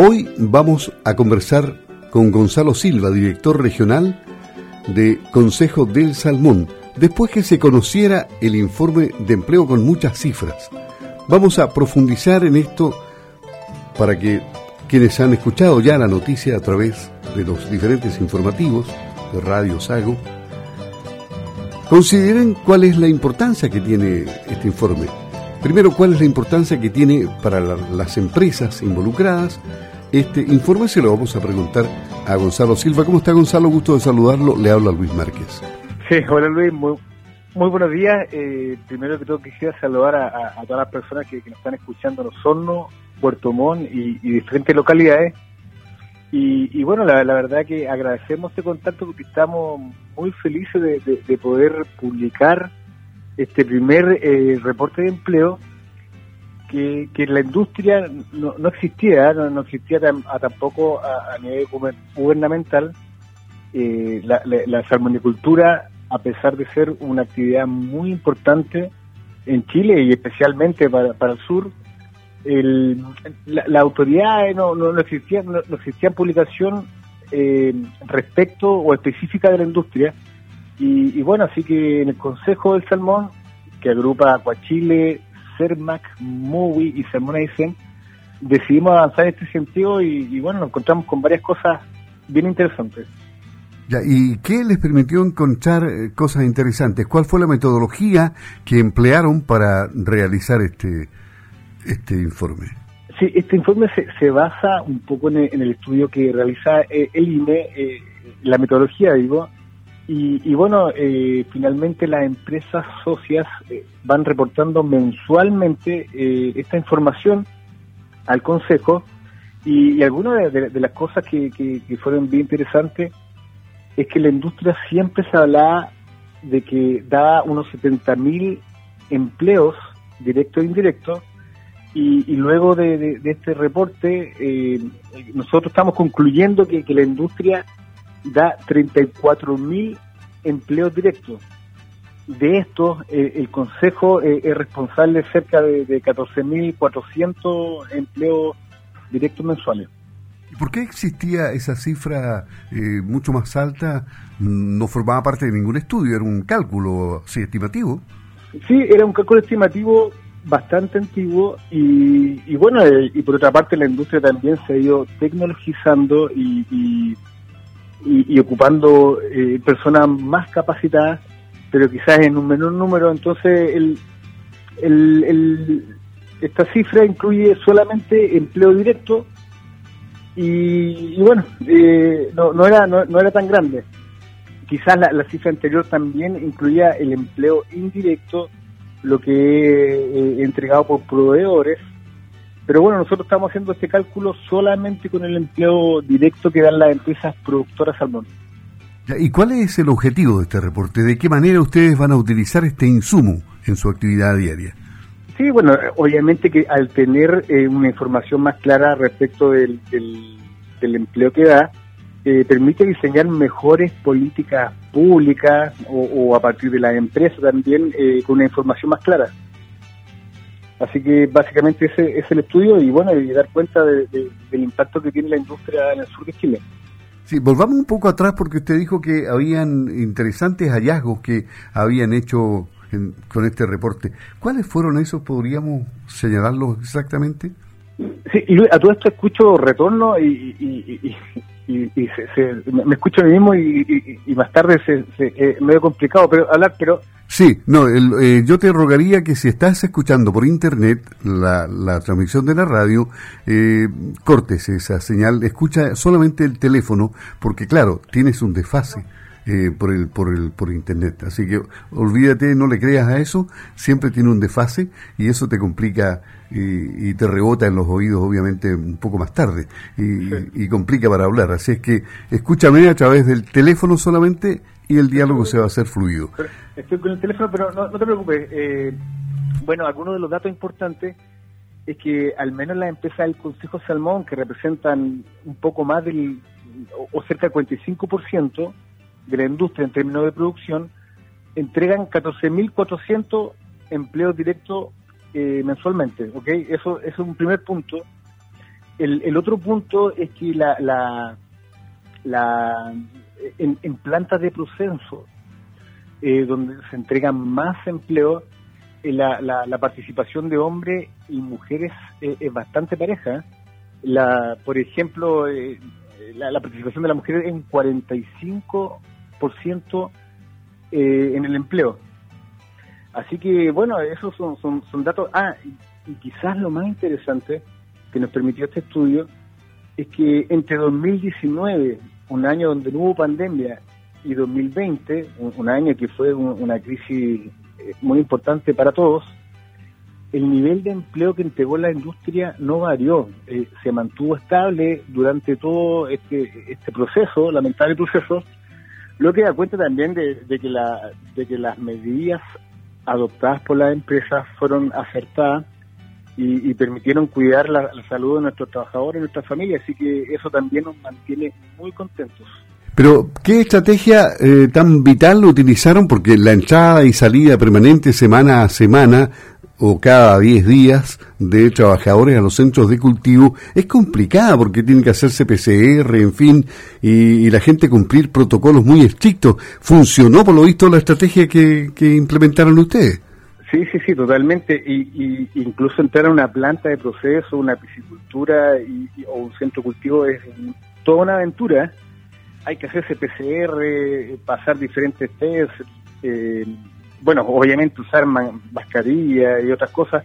Hoy vamos a conversar con Gonzalo Silva, director regional de Consejo del Salmón, después que se conociera el informe de empleo con muchas cifras. Vamos a profundizar en esto para que quienes han escuchado ya la noticia a través de los diferentes informativos de Radio Sago, consideren cuál es la importancia que tiene este informe. Primero, cuál es la importancia que tiene para las empresas involucradas este informe se lo vamos a preguntar a Gonzalo Silva. ¿Cómo está Gonzalo? Gusto de saludarlo. Le habla Luis Márquez. Sí, hola Luis. Muy, buenos días. Eh, primero que todo quisiera saludar a, todas las personas que, nos están escuchando en Osorno, Puerto Montt y, diferentes localidades. Y, bueno, la, verdad que agradecemos este contacto porque estamos muy felices de, poder publicar este primer eh, reporte de empleo que, que la industria no, no existía, no, existía tampoco a, nivel gubernamental. Eh, la, la, salmonicultura, a pesar de ser una actividad muy importante en Chile y especialmente para, para el sur, el, la, autoridad no, no, no, existía, no, existía publicación eh, respecto o específica de la industria. Y, y, bueno, así que en el Consejo del Salmón, que agrupa Acuachile, CERMAC, MOVI y Sermonation, decidimos avanzar en este sentido y, bueno, nos encontramos con varias cosas bien interesantes. Ya, ¿Y qué les permitió encontrar eh, cosas interesantes? ¿Cuál fue la metodología que emplearon para realizar este, este informe? Sí, este informe se, se basa un poco en el, estudio que realiza eh, el INE, eh, la metodología, digo, y, bueno, eh, finalmente las empresas socias eh, van reportando mensualmente eh, esta información al Consejo. Y, algunas de, las cosas que, fueron bien interesantes es que la industria siempre se hablaba de que da unos 70.000 empleos directos e indirectos y, luego de, este reporte nosotros estamos concluyendo que la industria da 34.000 empleos directos. De estos, eh, el Consejo eh, es responsable cerca de, de 14.400 empleos directos mensuales. ¿Y por qué existía esa cifra eh, mucho más alta? No formaba parte de ningún estudio, era un cálculo sí, estimativo. Sí, era un cálculo estimativo bastante antiguo y, bueno, y por otra parte la industria también se ha ido tecnologizando y y, ocupando eh, personas más capacitadas, pero quizás en un menor número. Entonces, el, el, esta cifra incluye solamente empleo directo y, bueno, eh, no, no, era, no, era tan grande. Quizás la, la, cifra anterior también incluía el empleo indirecto, lo que he entregado por proveedores, pero bueno, nosotros estamos haciendo este cálculo solamente con el empleo directo que dan las empresas productoras salmón. ¿Y cuál es el objetivo de este reporte? ¿De qué manera ustedes van a utilizar este insumo en su actividad diaria? Sí, bueno, obviamente que al tener eh, una información más clara respecto del, del, empleo que da, eh, permite diseñar mejores políticas públicas o, a partir de las empresas también eh, con una información más clara. Así que básicamente ese es el estudio y bueno, y dar cuenta del impacto que tiene la industria en el sur de Chile. Sí, volvamos un poco atrás porque usted dijo que habían interesantes hallazgos que habían hecho con este reporte. ¿Cuáles fueron esos? ¿Podríamos señalarlos exactamente? Sí, y a todo esto escucho retorno y, me escucho a mí mismo y, más tarde se, se eh, medio complicado pero hablar, pero Sí, no, eh, yo te rogaría que si estás escuchando por internet la, la transmisión de la radio, eh, cortes esa señal, escucha solamente el teléfono, porque claro, tienes un desfase. Eh, por el por el por internet así que olvídate no le creas a eso siempre tiene un desfase y eso te complica y, te rebota en los oídos obviamente un poco más tarde y, y, complica para hablar así es que escúchame a través del teléfono solamente y el diálogo se va a hacer fluido. Estoy con el teléfono, pero no, te preocupes. Eh, bueno, algunos de los datos importantes es que al menos las empresas del Consejo Salmón, que representan un poco más del, o, cerca del 45% de la industria en términos de producción, entregan 14.400 empleos directos eh, mensualmente, ¿ok? Eso, es un primer punto. el, otro punto es que la, la, la en, plantas de proceso, eh, donde se entregan más empleo, eh, la, la, participación de hombres y mujeres eh, es bastante pareja. La, por ejemplo, la, participación de la mujer es un 45% en el empleo. Así que, bueno, esos son, son, datos. Ah, y quizás lo más interesante que nos permitió este estudio es que entre 2019, un año donde no hubo pandemia, y 2020, un, año que fue una crisis eh, muy importante para todos, el nivel de empleo que entregó la industria no varió, eh, se mantuvo estable durante todo este, este proceso, lamentable proceso, lo que da cuenta también de, que la, de que las medidas adoptadas por las empresas fueron acertadas y, permitieron cuidar la, salud de nuestros trabajadores y nuestras familias, así que eso también nos mantiene muy contentos. Pero, ¿qué estrategia eh, tan vital utilizaron? Porque la entrada y salida permanente semana a semana o cada 10 días de trabajadores a los centros de cultivo es complicada porque tienen que hacerse PCR, en fin, y, la gente cumplir protocolos muy estrictos. ¿Funcionó, por lo visto, la estrategia que implementaron ustedes? Sí, sí, sí, totalmente. Y, incluso entrar a una planta de proceso, una piscicultura y, o un centro cultivo es toda una aventura. Hay que hacerse PCR, pasar diferentes test, eh, bueno, obviamente usar mascarilla y otras cosas.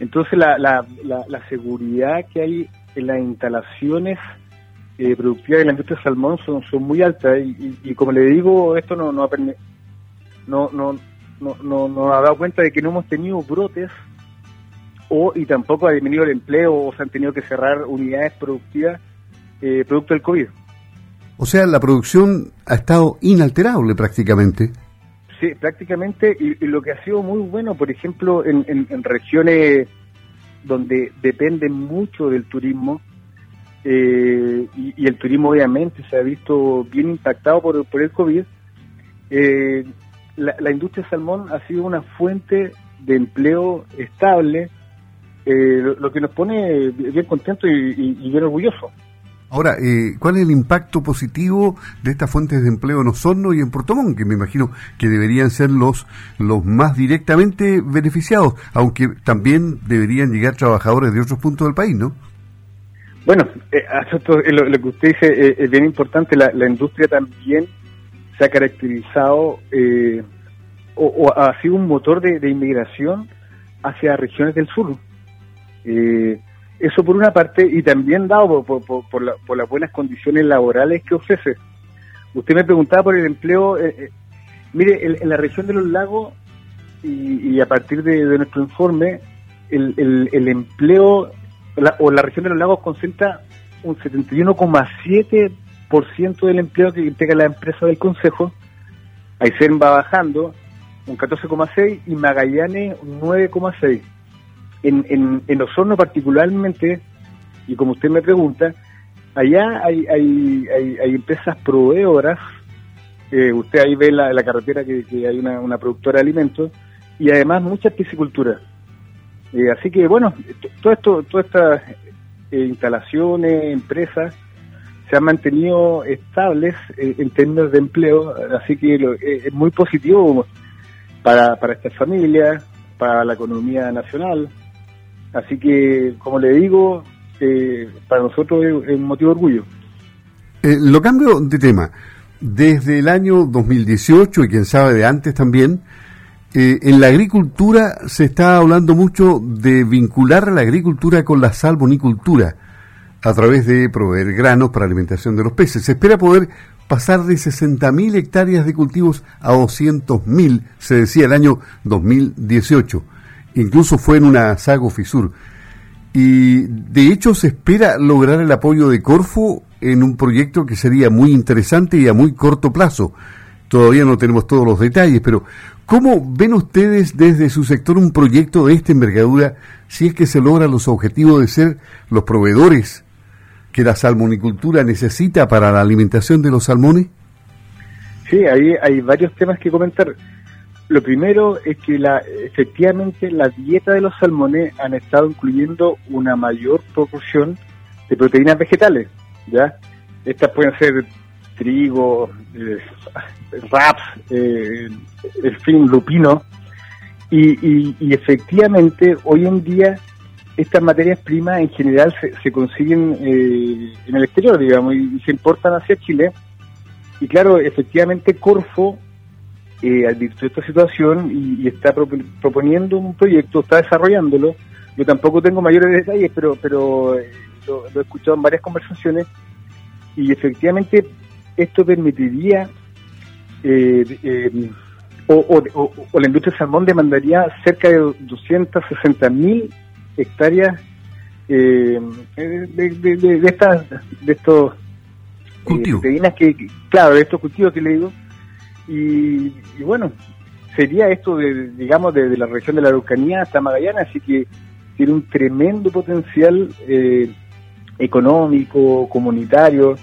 Entonces la, la, la, seguridad que hay en las instalaciones eh, productivas de la industria salmón son, son muy altas y, como le digo, esto no, no, no, no no, ha dado cuenta de que no hemos tenido brotes o y tampoco ha disminuido el empleo o se han tenido que cerrar unidades productivas eh, producto del COVID. O sea, la producción ha estado inalterable prácticamente. Sí, prácticamente, y, lo que ha sido muy bueno, por ejemplo, en, en, regiones donde dependen mucho del turismo, eh, y, el turismo obviamente se ha visto bien impactado por, por el COVID, eh, la, industria salmón ha sido una fuente de empleo estable, eh, lo, que nos pone bien contentos y, bien orgullosos. Ahora, eh, ¿cuál es el impacto positivo de estas fuentes de empleo en Osorno y en Puerto Montt, que me imagino que deberían ser los, los más directamente beneficiados, aunque también deberían llegar trabajadores de otros puntos del país, ¿no? Bueno, eh, lo, lo, que usted dice es bien importante, la, industria también se ha caracterizado eh, o, ha sido un motor de, inmigración hacia regiones del sur. Eh, eso por una parte, y también dado por, las buenas condiciones laborales que ofrece. Usted me preguntaba por el empleo. Eh, mire, en, la región de los lagos, y, a partir de, nuestro informe, el, el empleo, o la región de los lagos concentra un 71,7% ciento del empleo que integra la empresa del Consejo. Aysén va bajando un 14,6 y Magallanes un 9,6. En, en, en Osorno particularmente, y como usted me pregunta, allá hay, hay, hay, empresas proveedoras, eh, usted ahí ve la, la carretera que, hay una, una, productora de alimentos, y además mucha piscicultura. Eh, así que bueno, todo esto, todas estas eh, instalaciones, empresas, se han mantenido estables eh, en términos de empleo, así que eh, es muy positivo para, para estas familias, para la economía nacional. Así que, como le digo, eh, para nosotros es, un motivo de orgullo. lo cambio de tema. Desde el año 2018, y quién sabe de antes también, en la agricultura se está hablando mucho de vincular la agricultura con la salmonicultura a través de proveer granos para alimentación de los peces. Se espera poder pasar de 60.000 hectáreas de cultivos a 200.000, se decía el año 2018. Incluso fue en una Sago Fisur. Y de hecho se espera lograr el apoyo de Corfo en un proyecto que sería muy interesante y a muy corto plazo. Todavía no tenemos todos los detalles, pero ¿cómo ven ustedes desde su sector un proyecto de esta envergadura si es que se logran los objetivos de ser los proveedores que la salmonicultura necesita para la alimentación de los salmones? Sí, ahí hay varios temas que comentar. Lo primero es que la, efectivamente la dieta de los salmones han estado incluyendo una mayor proporción proteínas vegetales, ¿ya? Estas pueden ser trigo, eh, raps, eh, el fin, lupino, y, y, efectivamente hoy en día estas materias primas en general se, consiguen eh, en el exterior, digamos, y, se importan hacia Chile. Y claro, efectivamente Corfo eh, advirtió esta situación y, está proponiendo un proyecto, está desarrollándolo. Yo tampoco tengo mayores detalles, pero, pero eh, lo, he escuchado en varias conversaciones y efectivamente esto permitiría eh, eh o, la industria del salmón demandaría cerca de 260 mil hectáreas eh, de, de, estas de estos eh, cultivos que claro de estos cultivos que le digo y, bueno sería esto de digamos de, la región de la Araucanía hasta Magallanes así que tiene un tremendo potencial eh, económico comunitario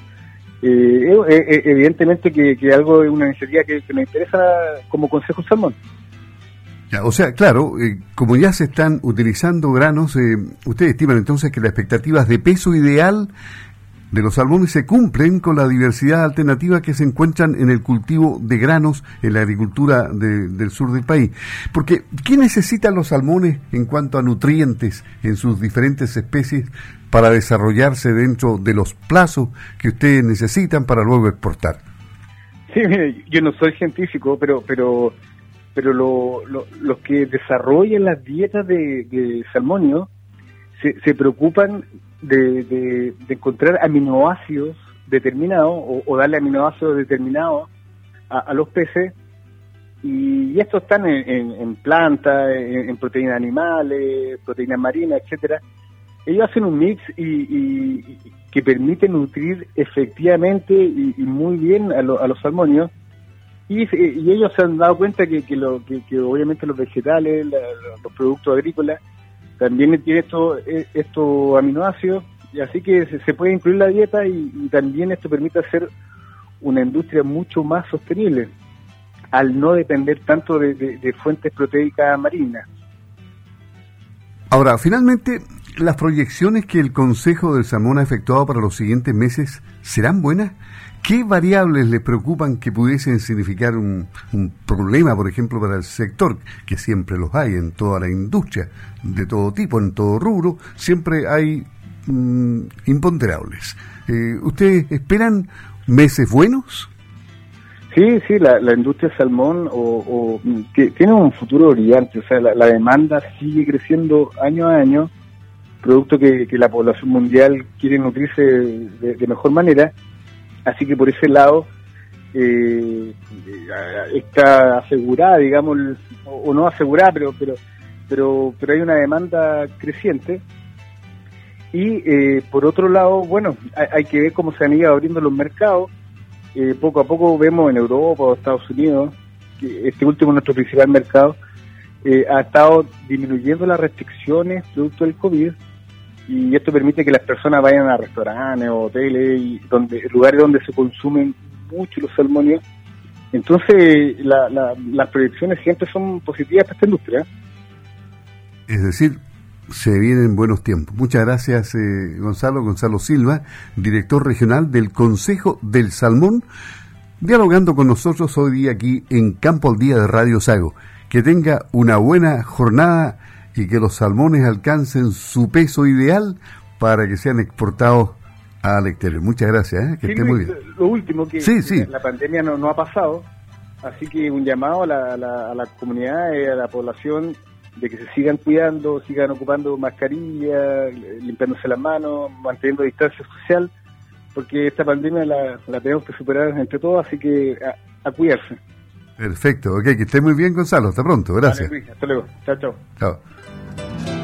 eh, eh, eh, evidentemente que, que, algo es una iniciativa que, me interesa como Consejo Salmón. o sea, claro, como ya se están utilizando granos, ustedes estiman entonces que las expectativas de peso ideal de los salmones se cumplen con la diversidad alternativa que se encuentran en el cultivo de granos en la agricultura del sur del país. Porque, ¿qué necesitan los salmones en cuanto a nutrientes en sus diferentes especies para desarrollarse dentro de los plazos que ustedes necesitan para luego exportar? Sí, yo no soy científico, pero pero pero lo, los que desarrollan las dietas de, de salmonio se, se preocupan de, encontrar aminoácidos determinados o, darle aminoácidos determinados a, los peces y, estos están en, plantas, en, proteínas animales, proteínas marinas, etcétera. Ellos hacen un mix y, que permite nutrir efectivamente y, muy bien a, los salmonios y, ellos se han dado cuenta que, que, lo, que, obviamente los vegetales, los productos agrícolas también tiene estos esto aminoácidos, y así que se, puede incluir la dieta y, también esto permite hacer una industria mucho más sostenible, al no depender tanto de, fuentes proteicas marinas. Ahora, finalmente, ¿las proyecciones que el Consejo del Salmón ha efectuado para los siguientes meses serán buenas? ¿Qué variables le preocupan que pudiesen significar un, problema, por ejemplo, para el sector, que siempre los hay en toda la industria, de todo tipo, en todo rubro, siempre hay mm, imponderables? Eh, ¿Ustedes esperan meses buenos? Sí, sí, la, industria salmón o, tiene un futuro brillante, o sea, la, demanda sigue creciendo año a año, producto que, la población mundial quiere nutrirse de mejor manera Así que por ese lado eh, está asegurada, digamos, o, no asegurada, pero, pero, pero, pero hay una demanda creciente. Y eh, por otro lado, bueno, hay, que ver cómo se han ido abriendo los mercados. Eh, poco a poco vemos en Europa o Estados Unidos, que este último nuestro principal mercado, ha estado disminuyendo las restricciones producto del COVID y esto permite que las personas vayan a restaurantes, hoteles, y donde lugares donde se consumen mucho los salmonios. Entonces, las proyecciones siempre son positivas para esta industria. Es decir, se vienen buenos tiempos. Muchas gracias, eh, Gonzalo, Gonzalo Silva, director regional del Consejo del Salmón, dialogando con nosotros hoy día aquí en Campo al Día de Radio Sago. Que tenga una buena jornada y que los salmones alcancen su peso ideal para que sean exportados al exterior. Muchas gracias, ¿eh? que esté muy bien. Lo último que la pandemia no, no ha pasado, así que un llamado a la, a la, comunidad y a la población de que se sigan cuidando, sigan ocupando mascarilla, limpiándose las manos, manteniendo distancia social, porque esta pandemia la, la tenemos que superar entre todos, así que a, cuidarse. Perfecto, ok, que esté muy bien Gonzalo, hasta pronto, gracias. hasta luego, chao, chao. Chao. Thank you.